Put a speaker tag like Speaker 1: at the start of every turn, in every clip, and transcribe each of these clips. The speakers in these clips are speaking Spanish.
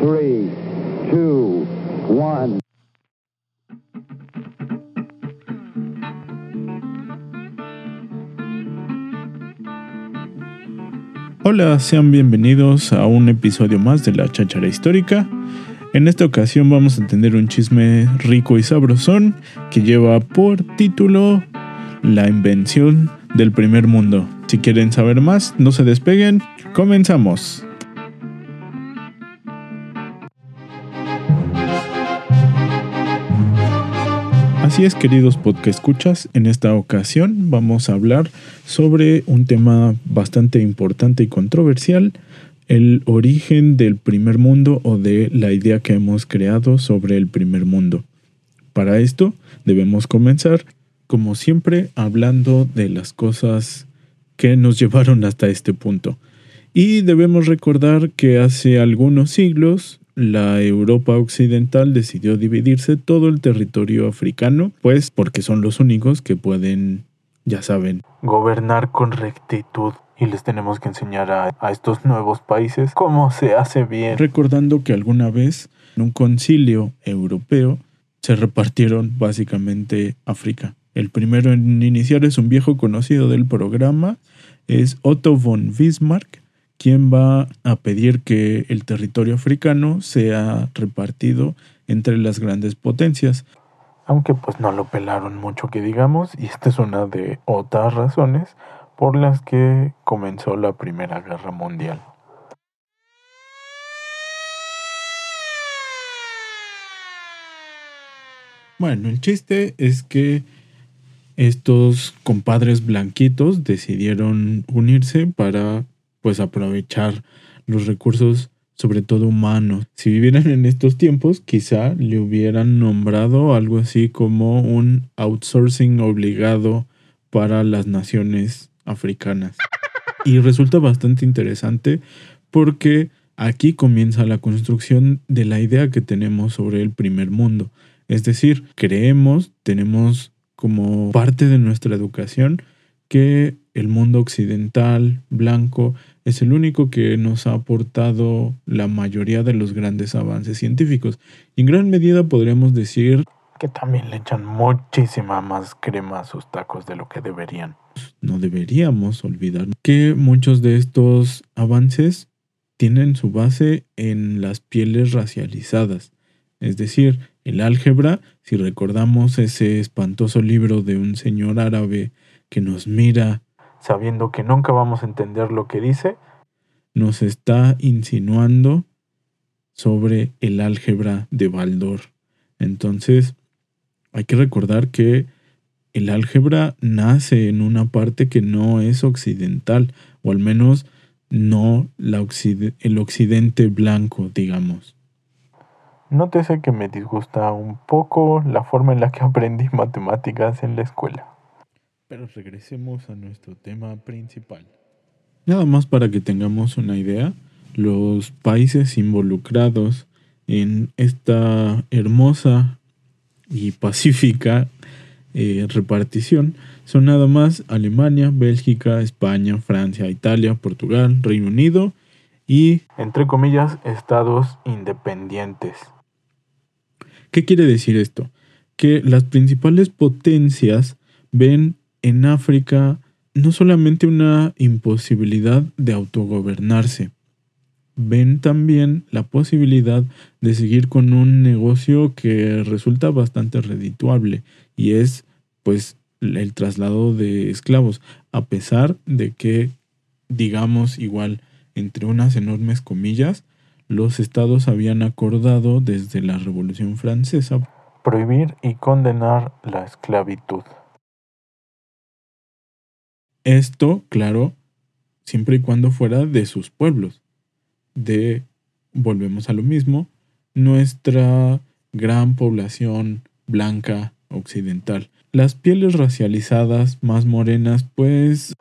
Speaker 1: 3, 2, 1.
Speaker 2: Hola, sean bienvenidos a un episodio más de la Cháchara Histórica. En esta ocasión vamos a tener un chisme rico y sabrosón que lleva por título La invención del primer mundo. Si quieren saber más, no se despeguen, comenzamos. Así es, queridos podcast escuchas, en esta ocasión vamos a hablar sobre un tema bastante importante y controversial, el origen del primer mundo o de la idea que hemos creado sobre el primer mundo. Para esto debemos comenzar, como siempre, hablando de las cosas que nos llevaron hasta este punto. Y debemos recordar que hace algunos siglos la Europa occidental decidió dividirse todo el territorio africano, pues porque son los únicos que pueden, ya saben, gobernar con rectitud. Y les tenemos que enseñar a, estos nuevos países cómo se hace bien. Recordando que alguna vez, en un concilio europeo, se repartieron básicamente África. El primero en iniciar es un viejo conocido del programa, es Otto von Bismarck, quien va a pedir que el territorio africano sea repartido entre las grandes potencias. Aunque pues no lo pelaron mucho que digamos, y esta es una de otras razones por las que comenzó la Primera Guerra Mundial. Bueno, el chiste es que estos compadres blanquitos decidieron unirse para pues aprovechar los recursos sobre todo humanos. Si vivieran en estos tiempos, quizá le hubieran nombrado algo así como un outsourcing obligado para las naciones africanas. Y resulta bastante interesante porque aquí comienza la construcción de la idea que tenemos sobre el primer mundo. Es decir, creemos, tenemos como parte de nuestra educación que el mundo occidental, blanco, es el único que nos ha aportado la mayoría de los grandes avances científicos. Y en gran medida podríamos decir que también le echan muchísima más crema a sus tacos de lo que deberían. No deberíamos olvidar que muchos de estos avances tienen su base en las pieles racializadas. Es decir, el álgebra, si recordamos ese espantoso libro de un señor árabe que nos mira sabiendo que nunca vamos a entender lo que dice, nos está insinuando sobre el álgebra de Baldor. Entonces, hay que recordar que el álgebra nace en una parte que no es occidental, o al menos no la el occidente blanco, digamos. Nótese que me disgusta un poco la forma en la que aprendí matemáticas en la escuela. Pero regresemos a nuestro tema principal. Nada más para que tengamos una idea, los países involucrados en esta hermosa y pacífica eh, repartición son nada más Alemania, Bélgica, España, Francia, Italia, Portugal, Reino Unido y, entre comillas, estados independientes. ¿Qué quiere decir esto? Que las principales potencias ven en África no solamente una imposibilidad de autogobernarse, ven también la posibilidad de seguir con un negocio que resulta bastante redituable y es pues el traslado de esclavos, a pesar de que digamos igual entre unas enormes comillas, los estados habían acordado desde la Revolución Francesa prohibir y condenar la esclavitud. Esto, claro, siempre y cuando fuera de sus pueblos. De, volvemos a lo mismo, nuestra gran población blanca occidental. Las pieles racializadas más morenas, pues...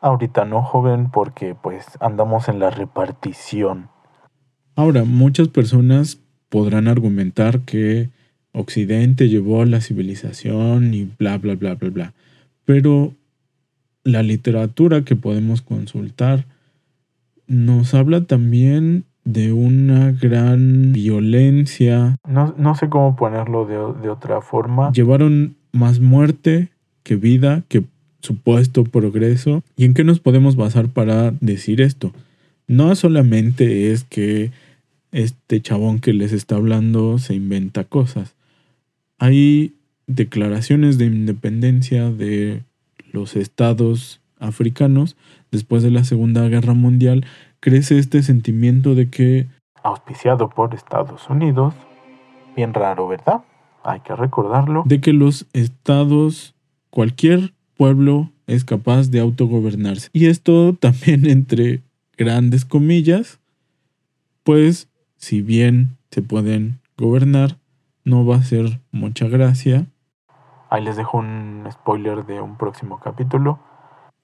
Speaker 2: Ahorita no, joven, porque pues andamos en la repartición. Ahora, muchas personas podrán argumentar que Occidente llevó a la civilización y bla, bla, bla, bla, bla. Pero la literatura que podemos consultar nos habla también de una gran violencia. No, no sé cómo ponerlo de, de otra forma. Llevaron más muerte que vida, que supuesto progreso. ¿Y en qué nos podemos basar para decir esto? No solamente es que este chabón que les está hablando se inventa cosas. Hay declaraciones de independencia de los estados africanos después de la Segunda Guerra Mundial. Crece este sentimiento de que, auspiciado por Estados Unidos, bien raro, ¿verdad? Hay que recordarlo, de que los estados, cualquier pueblo es capaz de autogobernarse. Y esto también entre grandes comillas, pues si bien se pueden gobernar, no va a ser mucha gracia. Ahí les dejo un spoiler de un próximo capítulo.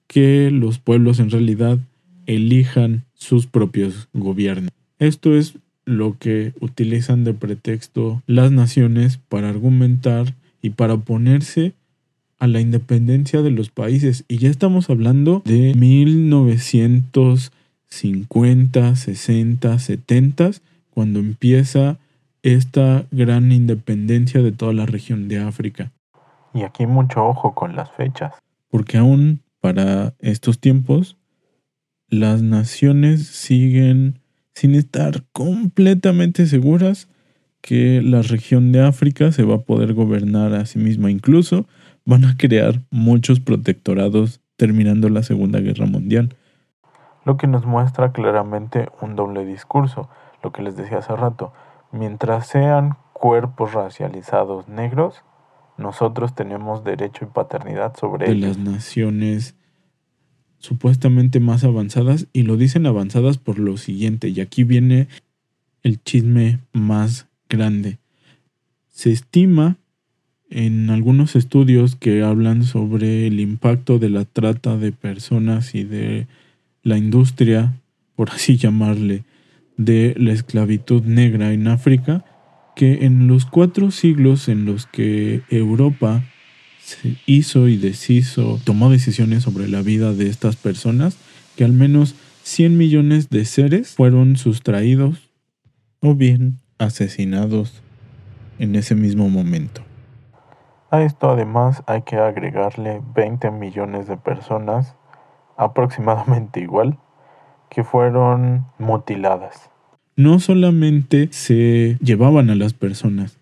Speaker 2: Que los pueblos en realidad elijan sus propios gobiernos. Esto es lo que utilizan de pretexto las naciones para argumentar y para oponerse a la independencia de los países. Y ya estamos hablando de 1950, 60, 70, cuando empieza esta gran independencia de toda la región de África. Y aquí mucho ojo con las fechas. Porque aún para estos tiempos, las naciones siguen sin estar completamente seguras que la región de África se va a poder gobernar a sí misma. Incluso van a crear muchos protectorados terminando la Segunda Guerra Mundial. Lo que nos muestra claramente un doble discurso, lo que les decía hace rato. Mientras sean cuerpos racializados negros, nosotros tenemos derecho y paternidad sobre de las naciones supuestamente más avanzadas y lo dicen avanzadas por lo siguiente y aquí viene el chisme más grande. Se estima en algunos estudios que hablan sobre el impacto de la trata de personas y de la industria, por así llamarle, de la esclavitud negra en África, que en los cuatro siglos en los que Europa se hizo y deshizo, tomó decisiones sobre la vida de estas personas, que al menos 100 millones de seres fueron sustraídos o bien asesinados en ese mismo momento. A esto además hay que agregarle 20 millones de personas, aproximadamente igual, que fueron mutiladas. No solamente se llevaban a las personas,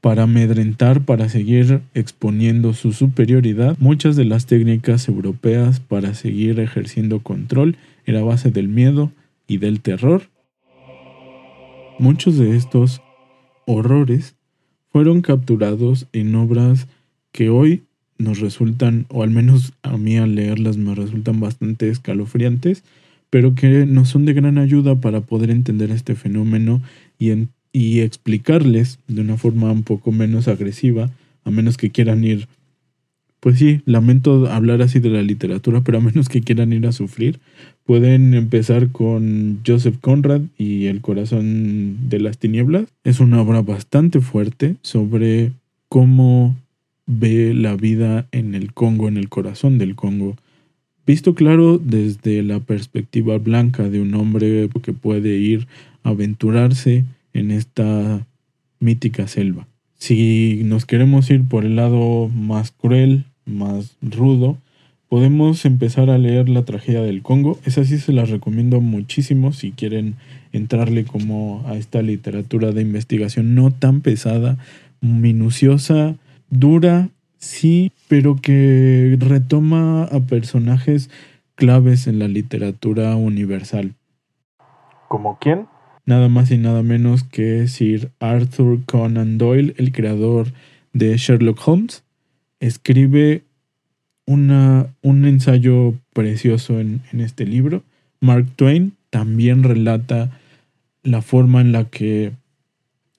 Speaker 2: para amedrentar, para seguir exponiendo su superioridad, muchas de las técnicas europeas para seguir ejerciendo control era base del miedo y del terror. Muchos de estos horrores fueron capturados en obras que hoy nos resultan, o al menos a mí al leerlas me resultan bastante escalofriantes, pero que nos son de gran ayuda para poder entender este fenómeno y, y explicarles de una forma un poco menos agresiva, a menos que quieran ir, pues sí, lamento hablar así de la literatura, pero a menos que quieran ir a sufrir, Pueden empezar con Joseph Conrad y El corazón de las tinieblas. Es una obra bastante fuerte sobre cómo ve la vida en el Congo, en el corazón del Congo. Visto claro desde la perspectiva blanca de un hombre que puede ir a aventurarse en esta mítica selva. Si nos queremos ir por el lado más cruel, más rudo, podemos empezar a leer La tragedia del Congo. Esa sí se la recomiendo muchísimo si quieren entrarle como a esta literatura de investigación no tan pesada, minuciosa, dura, sí, pero que retoma a personajes claves en la literatura universal. ¿Como quién? Nada más y nada menos que Sir Arthur Conan Doyle, el creador de Sherlock Holmes. Escribe una, un ensayo precioso en, en este libro. Mark Twain también relata la forma en la que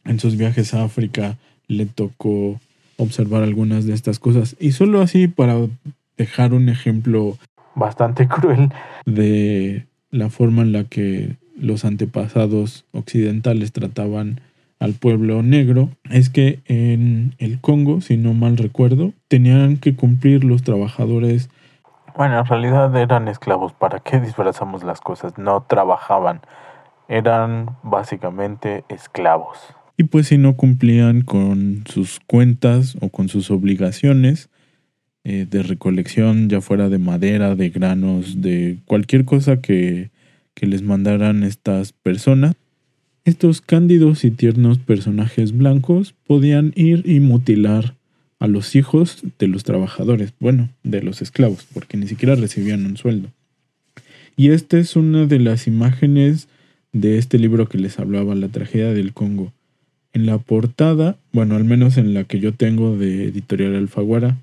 Speaker 2: en sus viajes a África le tocó observar algunas de estas cosas. Y solo así para dejar un ejemplo bastante cruel de la forma en la que los antepasados occidentales trataban al pueblo negro es que en el Congo, si no mal recuerdo, tenían que cumplir los trabajadores. Bueno, en realidad eran esclavos. ¿Para qué disfrazamos las cosas? No trabajaban.
Speaker 3: eran básicamente esclavos.
Speaker 2: Y pues si no cumplían con sus cuentas o con sus obligaciones eh, de recolección, ya fuera de madera, de granos, de cualquier cosa que, que les mandaran estas personas, estos cándidos y tiernos personajes blancos podían ir y mutilar a los hijos de los trabajadores, bueno, de los esclavos, porque ni siquiera recibían un sueldo. Y esta es una de las imágenes de este libro que les hablaba, La tragedia del Congo. En la portada, bueno, al menos en la que yo tengo de Editorial Alfaguara,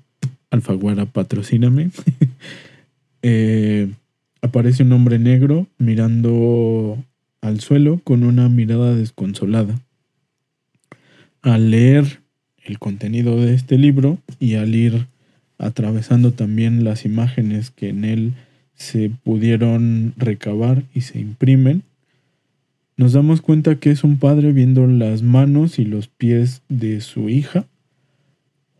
Speaker 2: Alfaguara patrocíname, eh, aparece un hombre negro mirando al suelo con una mirada desconsolada. Al leer el contenido de este libro y al ir atravesando también las imágenes que en él se pudieron recabar y se imprimen, nos damos cuenta que es un padre viendo las manos y los pies de su hija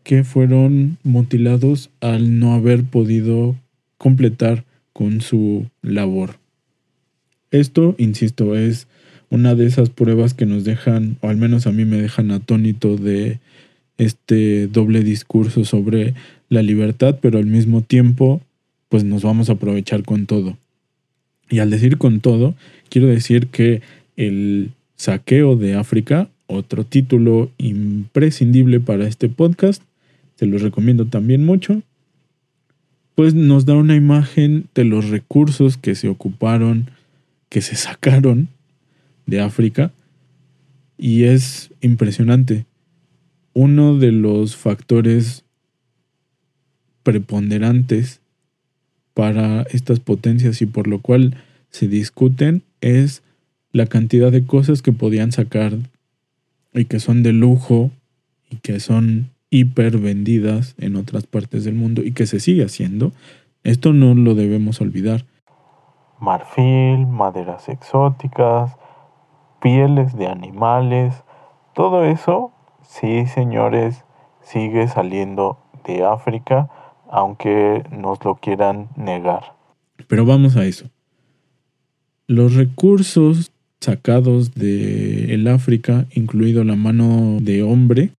Speaker 2: que fueron mutilados al no haber podido completar con su labor. Esto, insisto, es una de esas pruebas que nos dejan, o al menos a mí me dejan atónito de este doble discurso sobre la libertad, pero al mismo tiempo, pues nos vamos a aprovechar con todo. Y al decir con todo, quiero decir que el saqueo de África, otro título imprescindible para este podcast, se los recomiendo también mucho, pues nos da una imagen de los recursos que se ocuparon, que se sacaron de África, y es impresionante. Uno de los factores preponderantes para estas potencias y por lo cual se discuten es la cantidad de cosas que podían sacar y que son de lujo y que son hiper vendidas en otras partes del mundo y que se sigue haciendo. Esto no lo debemos olvidar.
Speaker 3: Marfil, maderas exóticas, pieles de animales, todo eso Sí, señores, sigue saliendo de África, aunque nos lo quieran negar.
Speaker 2: Pero vamos a eso. Los recursos sacados de el África, incluido la mano de hombre,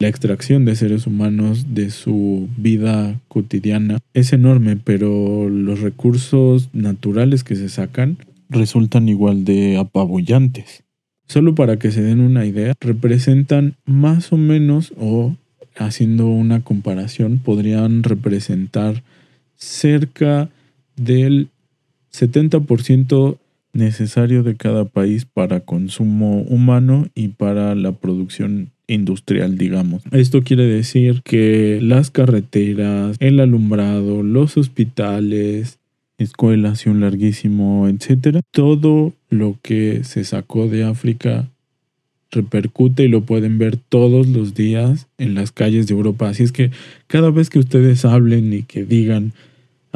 Speaker 2: la extracción de seres humanos de su vida cotidiana es enorme, pero los recursos naturales que se sacan resultan igual de apabullantes. Solo para que se den una idea, representan más o menos, o haciendo una comparación, podrían representar cerca del 70% necesario de cada país para consumo humano y para la producción industrial, digamos. Esto quiere decir que las carreteras, el alumbrado, los hospitales, escuelas y un larguísimo, etcétera. Todo lo que se sacó de África repercute y lo pueden ver todos los días en las calles de Europa. Así es que cada vez que ustedes hablen y que digan,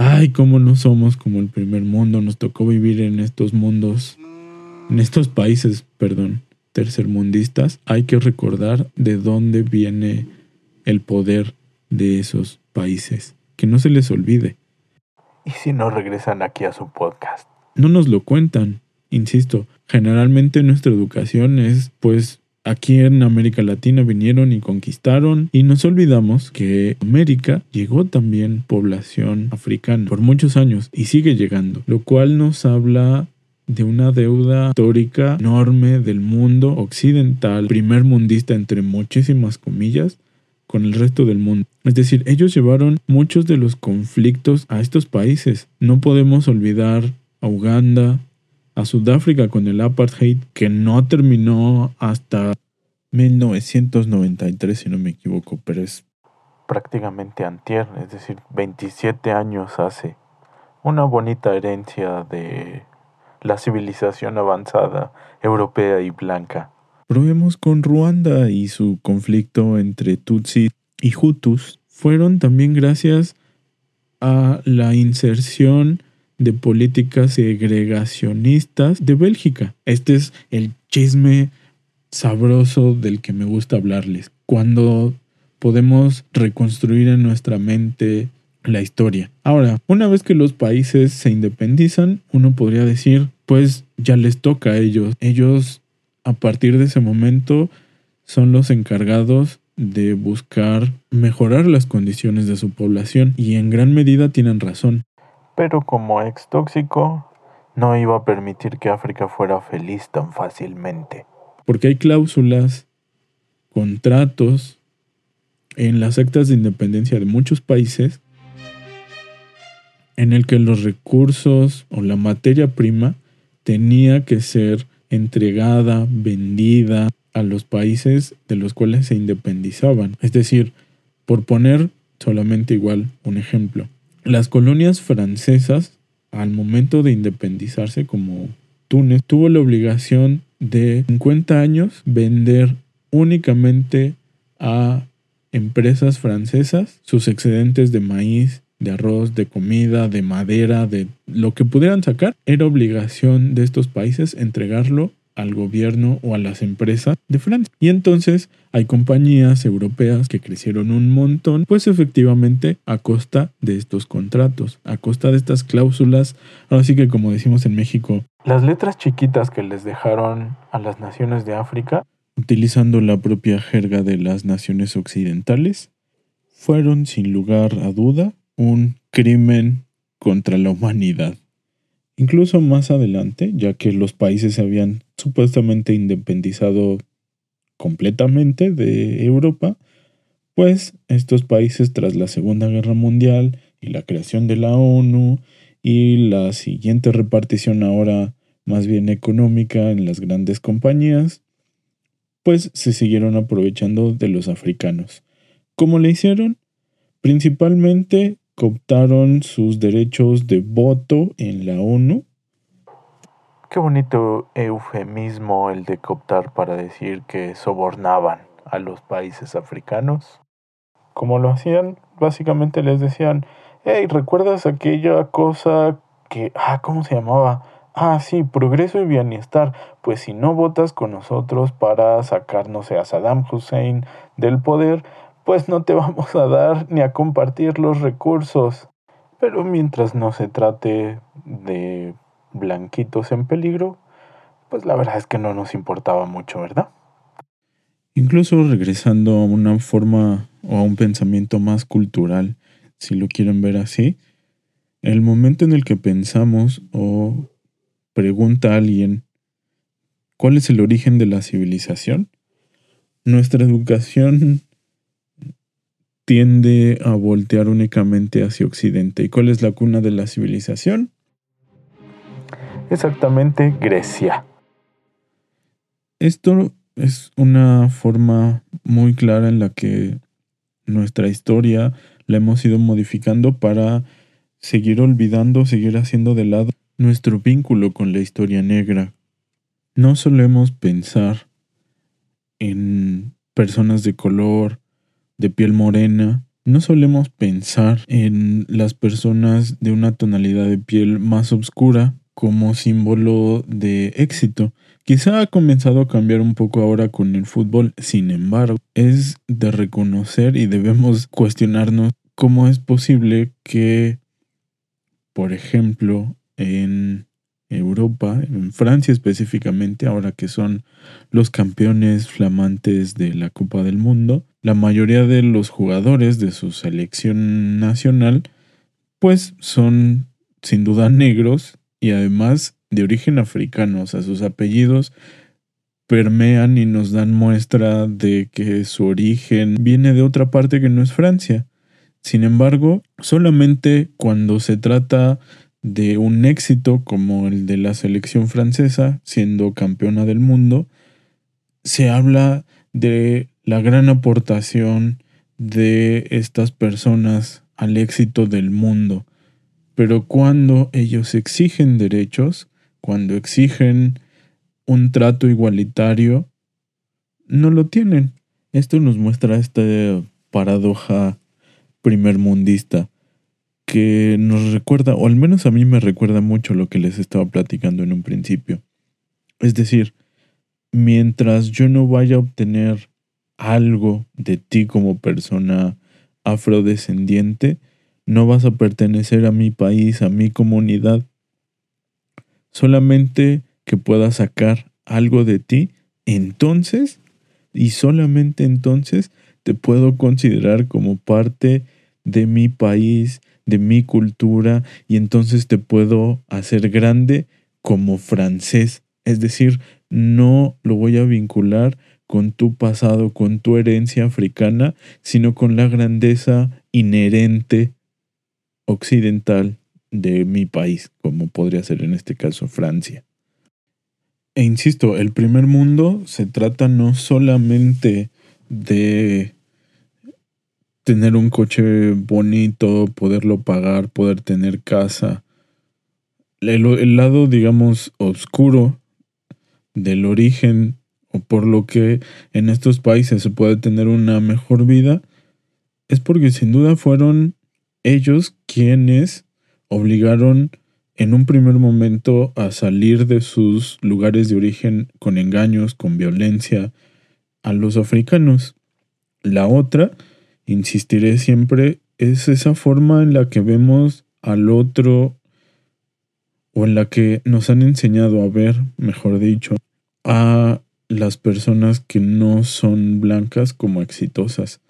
Speaker 2: ay, cómo no somos como el primer mundo, nos tocó vivir en estos mundos, en estos países, perdón, tercermundistas, hay que recordar de dónde viene el poder de esos países. Que no se les olvide.
Speaker 3: ¿Y si no regresan aquí a su podcast?
Speaker 2: No nos lo cuentan, insisto. Generalmente nuestra educación es, pues, aquí en América Latina vinieron y conquistaron y nos olvidamos que América llegó también población africana por muchos años y sigue llegando, lo cual nos habla de una deuda histórica enorme del mundo occidental, primer mundista entre muchísimas comillas, con el resto del mundo. Es decir, ellos llevaron muchos de los conflictos a estos países. No podemos olvidar a Uganda, a Sudáfrica con el apartheid, que no terminó hasta 1993, si no me equivoco, pero es
Speaker 3: prácticamente antier, es decir, 27 años hace. Una bonita herencia de la civilización avanzada europea y blanca.
Speaker 2: Probemos con Ruanda y su conflicto entre Tutsi y Hutus. Fueron también gracias a la inserción de políticas segregacionistas de Bélgica. Este es el chisme sabroso del que me gusta hablarles. Cuando podemos reconstruir en nuestra mente la historia. Ahora, una vez que los países se independizan, uno podría decir, pues ya les toca a ellos. Ellos, a partir de ese momento, son los encargados de buscar mejorar las condiciones de su población y en gran medida tienen razón.
Speaker 3: Pero como ex tóxico, no iba a permitir que África fuera feliz tan fácilmente.
Speaker 2: Porque hay cláusulas, contratos en las actas de independencia de muchos países en el que los recursos o la materia prima tenía que ser entregada, vendida a los países de los cuales se independizaban. Es decir, por poner solamente igual un ejemplo, las colonias francesas al momento de independizarse como Túnez tuvo la obligación de 50 años vender únicamente a empresas francesas sus excedentes de maíz, de arroz, de comida, de madera, de lo que pudieran sacar, era obligación de estos países entregarlo al gobierno o a las empresas de Francia. Y entonces hay compañías europeas que crecieron un montón, pues efectivamente a costa de estos contratos, a costa de estas cláusulas. Ahora sí que como decimos en México,
Speaker 3: las letras chiquitas que les dejaron a las naciones de África,
Speaker 2: utilizando la propia jerga de las naciones occidentales, fueron sin lugar a duda un crimen contra la humanidad. Incluso más adelante, ya que los países se habían supuestamente independizado completamente de Europa, pues estos países tras la Segunda Guerra Mundial y la creación de la ONU y la siguiente repartición ahora más bien económica en las grandes compañías, pues se siguieron aprovechando de los africanos. ¿Cómo le hicieron? Principalmente cooptaron sus derechos de voto en la ONU.
Speaker 3: Qué bonito eufemismo el de cooptar para decir que sobornaban a los países africanos. Como lo hacían, básicamente les decían, hey, ¿recuerdas aquella cosa que, ah, ¿cómo se llamaba? Ah, sí, progreso y bienestar. Pues si no votas con nosotros para sacarnos a Saddam Hussein del poder, pues no te vamos a dar ni a compartir los recursos. Pero mientras no se trate de blanquitos en peligro, pues la verdad es que no nos importaba mucho, ¿verdad?
Speaker 2: Incluso regresando a una forma o a un pensamiento más cultural, si lo quieren ver así, el momento en el que pensamos o pregunta a alguien cuál es el origen de la civilización, nuestra educación tiende a voltear únicamente hacia Occidente. ¿Y cuál es la cuna de la civilización?
Speaker 3: Exactamente, Grecia.
Speaker 2: Esto es una forma muy clara en la que nuestra historia la hemos ido modificando para seguir olvidando, seguir haciendo de lado nuestro vínculo con la historia negra. No solemos pensar en personas de color, de piel morena, no solemos pensar en las personas de una tonalidad de piel más oscura como símbolo de éxito. Quizá ha comenzado a cambiar un poco ahora con el fútbol, sin embargo, es de reconocer y debemos cuestionarnos cómo es posible que, por ejemplo, en Europa, en Francia específicamente, ahora que son los campeones flamantes de la Copa del Mundo, la mayoría de los jugadores de su selección nacional, pues son sin duda negros y además de origen africano, o sea, sus apellidos permean y nos dan muestra de que su origen viene de otra parte que no es Francia. Sin embargo, solamente cuando se trata de un éxito como el de la selección francesa, siendo campeona del mundo, se habla de la gran aportación de estas personas al éxito del mundo. Pero cuando ellos exigen derechos, cuando exigen un trato igualitario, no lo tienen. Esto nos muestra esta paradoja primermundista que nos recuerda, o al menos a mí me recuerda mucho lo que les estaba platicando en un principio. Es decir, mientras yo no vaya a obtener algo de ti como persona afrodescendiente, no vas a pertenecer a mi país, a mi comunidad. Solamente que pueda sacar algo de ti, entonces, y solamente entonces, te puedo considerar como parte de mi país, de mi cultura, y entonces te puedo hacer grande como francés. Es decir, no lo voy a vincular con tu pasado, con tu herencia africana, sino con la grandeza inherente occidental de mi país, como podría ser en este caso Francia. E insisto, el primer mundo se trata no solamente de tener un coche bonito, poderlo pagar, poder tener casa. El, lado, digamos, oscuro del origen o por lo que en estos países se puede tener una mejor vida, es porque sin duda fueron ellos quienes obligaron en un primer momento a salir de sus lugares de origen con engaños, con violencia a los africanos. La otra, insistiré siempre, es esa forma en la que vemos al otro o en la que nos han enseñado a ver, mejor dicho, a las personas que no son blancas como exitosas.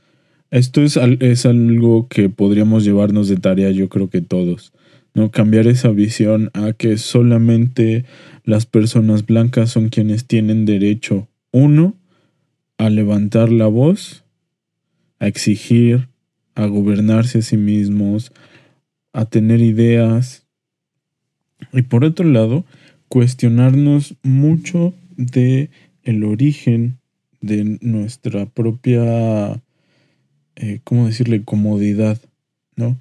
Speaker 2: Esto es, es algo que podríamos llevarnos de tarea yo creo que todos. ¿no? Cambiar esa visión a que solamente las personas blancas son quienes tienen derecho, uno, a levantar la voz, a exigir, a gobernarse a sí mismos, a tener ideas. Y por otro lado, cuestionarnos mucho de el origen de nuestra propia eh, ¿cómo decirle?, comodidad, ¿no?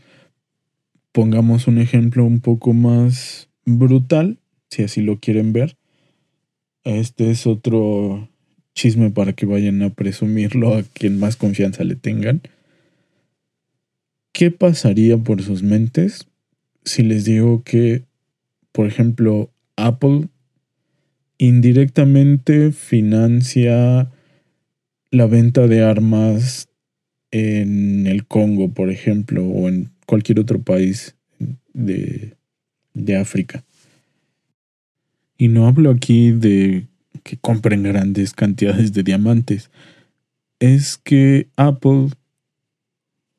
Speaker 2: Pongamos un ejemplo un poco más brutal, si así lo quieren ver. Este es otro chisme para que vayan a presumirlo a quien más confianza le tengan. ¿Qué pasaría por sus mentes si les digo que, por ejemplo, Apple indirectamente financia la venta de armas en el Congo, por ejemplo, o en cualquier otro país de, de África. Y no hablo aquí de que compren grandes cantidades de diamantes. Es que Apple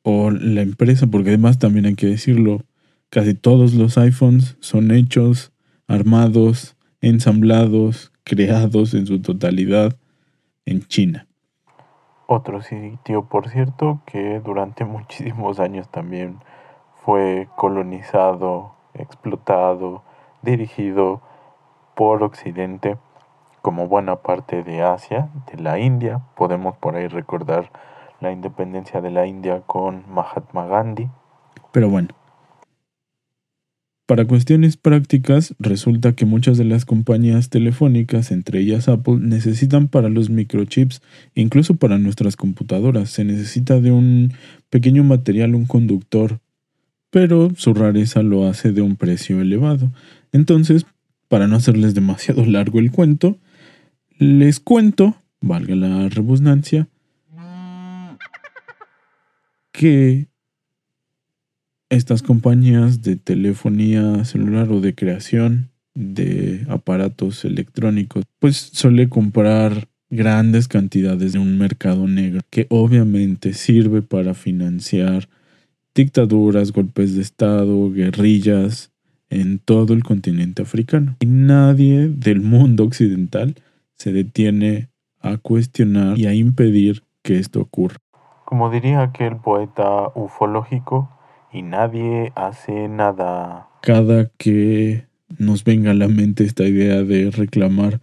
Speaker 2: o la empresa, porque además también hay que decirlo, casi todos los iPhones son hechos, armados, ensamblados, creados en su totalidad en China.
Speaker 3: Otro sitio, por cierto, que durante muchísimos años también fue colonizado, explotado, dirigido por Occidente, como buena parte de Asia, de la India. Podemos por ahí recordar la independencia de la India con Mahatma Gandhi.
Speaker 2: Pero bueno, para cuestiones prácticas, resulta que muchas de las compañías telefónicas, entre ellas Apple, necesitan para los microchips, incluso para nuestras computadoras, se necesita de un pequeño material, un conductor, pero su rareza lo hace de un precio elevado. Entonces, para no hacerles demasiado largo el cuento, les cuento, valga la redundancia, que estas compañías de telefonía celular o de creación de aparatos electrónicos, pues suele comprar grandes cantidades de un mercado negro que obviamente sirve para financiar dictaduras, golpes de Estado, guerrillas en todo el continente africano. Y nadie del mundo occidental se detiene a cuestionar y a impedir que esto ocurra.
Speaker 3: Como diría aquel poeta ufológico, y nadie hace nada.
Speaker 2: Cada que nos venga a la mente esta idea de reclamar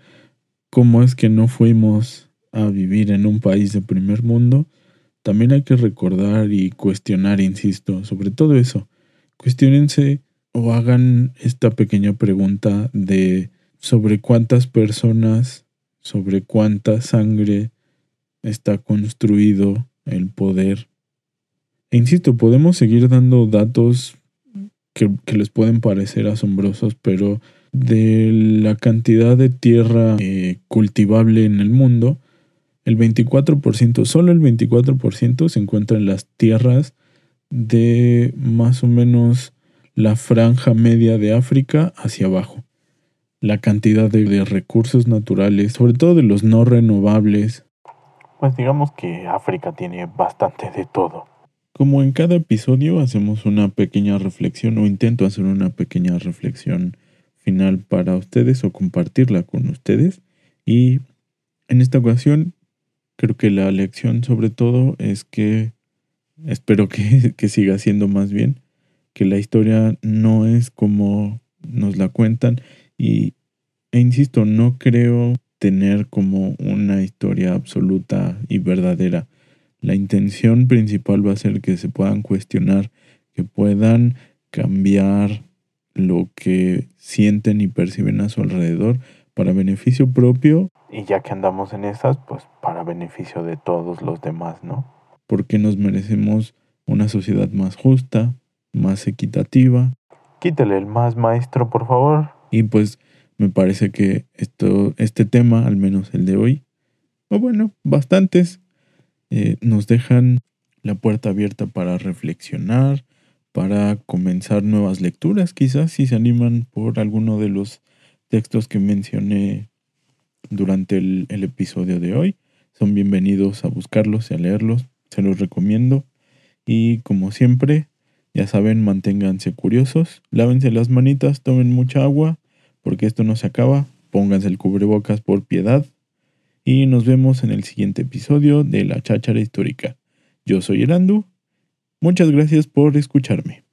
Speaker 2: cómo es que no fuimos a vivir en un país de primer mundo, también hay que recordar y cuestionar, insisto, sobre todo eso. Cuestionense o hagan esta pequeña pregunta de sobre cuántas personas, sobre cuánta sangre está construido el poder e insisto, podemos seguir dando datos que, les pueden parecer asombrosos, pero de la cantidad de tierra eh, cultivable en el mundo, el 24%, solo el 24% se encuentra en las tierras de más o menos la franja media de África hacia abajo. La cantidad de, recursos naturales, sobre todo de los no renovables.
Speaker 3: Pues digamos que África tiene bastante de todo.
Speaker 2: Como en cada episodio hacemos una pequeña reflexión o intento hacer una pequeña reflexión final para ustedes o compartirla con ustedes. Y en esta ocasión creo que la lección sobre todo es que espero que, que siga siendo más bien que la historia no es como nos la cuentan y e insisto, no creo tener como una historia absoluta y verdadera. La intención principal va a ser que se puedan cuestionar, que puedan cambiar lo que sienten y perciben a su alrededor para beneficio propio.
Speaker 3: Y ya que andamos en esas, pues para beneficio de todos los demás, ¿no?
Speaker 2: Porque nos merecemos una sociedad más justa, más equitativa.
Speaker 3: Quítale el más maestro, por favor.
Speaker 2: Y pues me parece que esto, este tema, al menos el de hoy, o bueno, bastantes, eh, nos dejan la puerta abierta para reflexionar, para comenzar nuevas lecturas, quizás si se animan por alguno de los textos que mencioné durante el, el episodio de hoy. Son bienvenidos a buscarlos y a leerlos, se los recomiendo. Y como siempre, ya saben, manténganse curiosos, lávense las manitas, tomen mucha agua, porque esto no se acaba. Pónganse el cubrebocas por piedad. Y nos vemos en el siguiente episodio de La Cháchara Histórica. Yo soy Erandu. Muchas gracias por escucharme.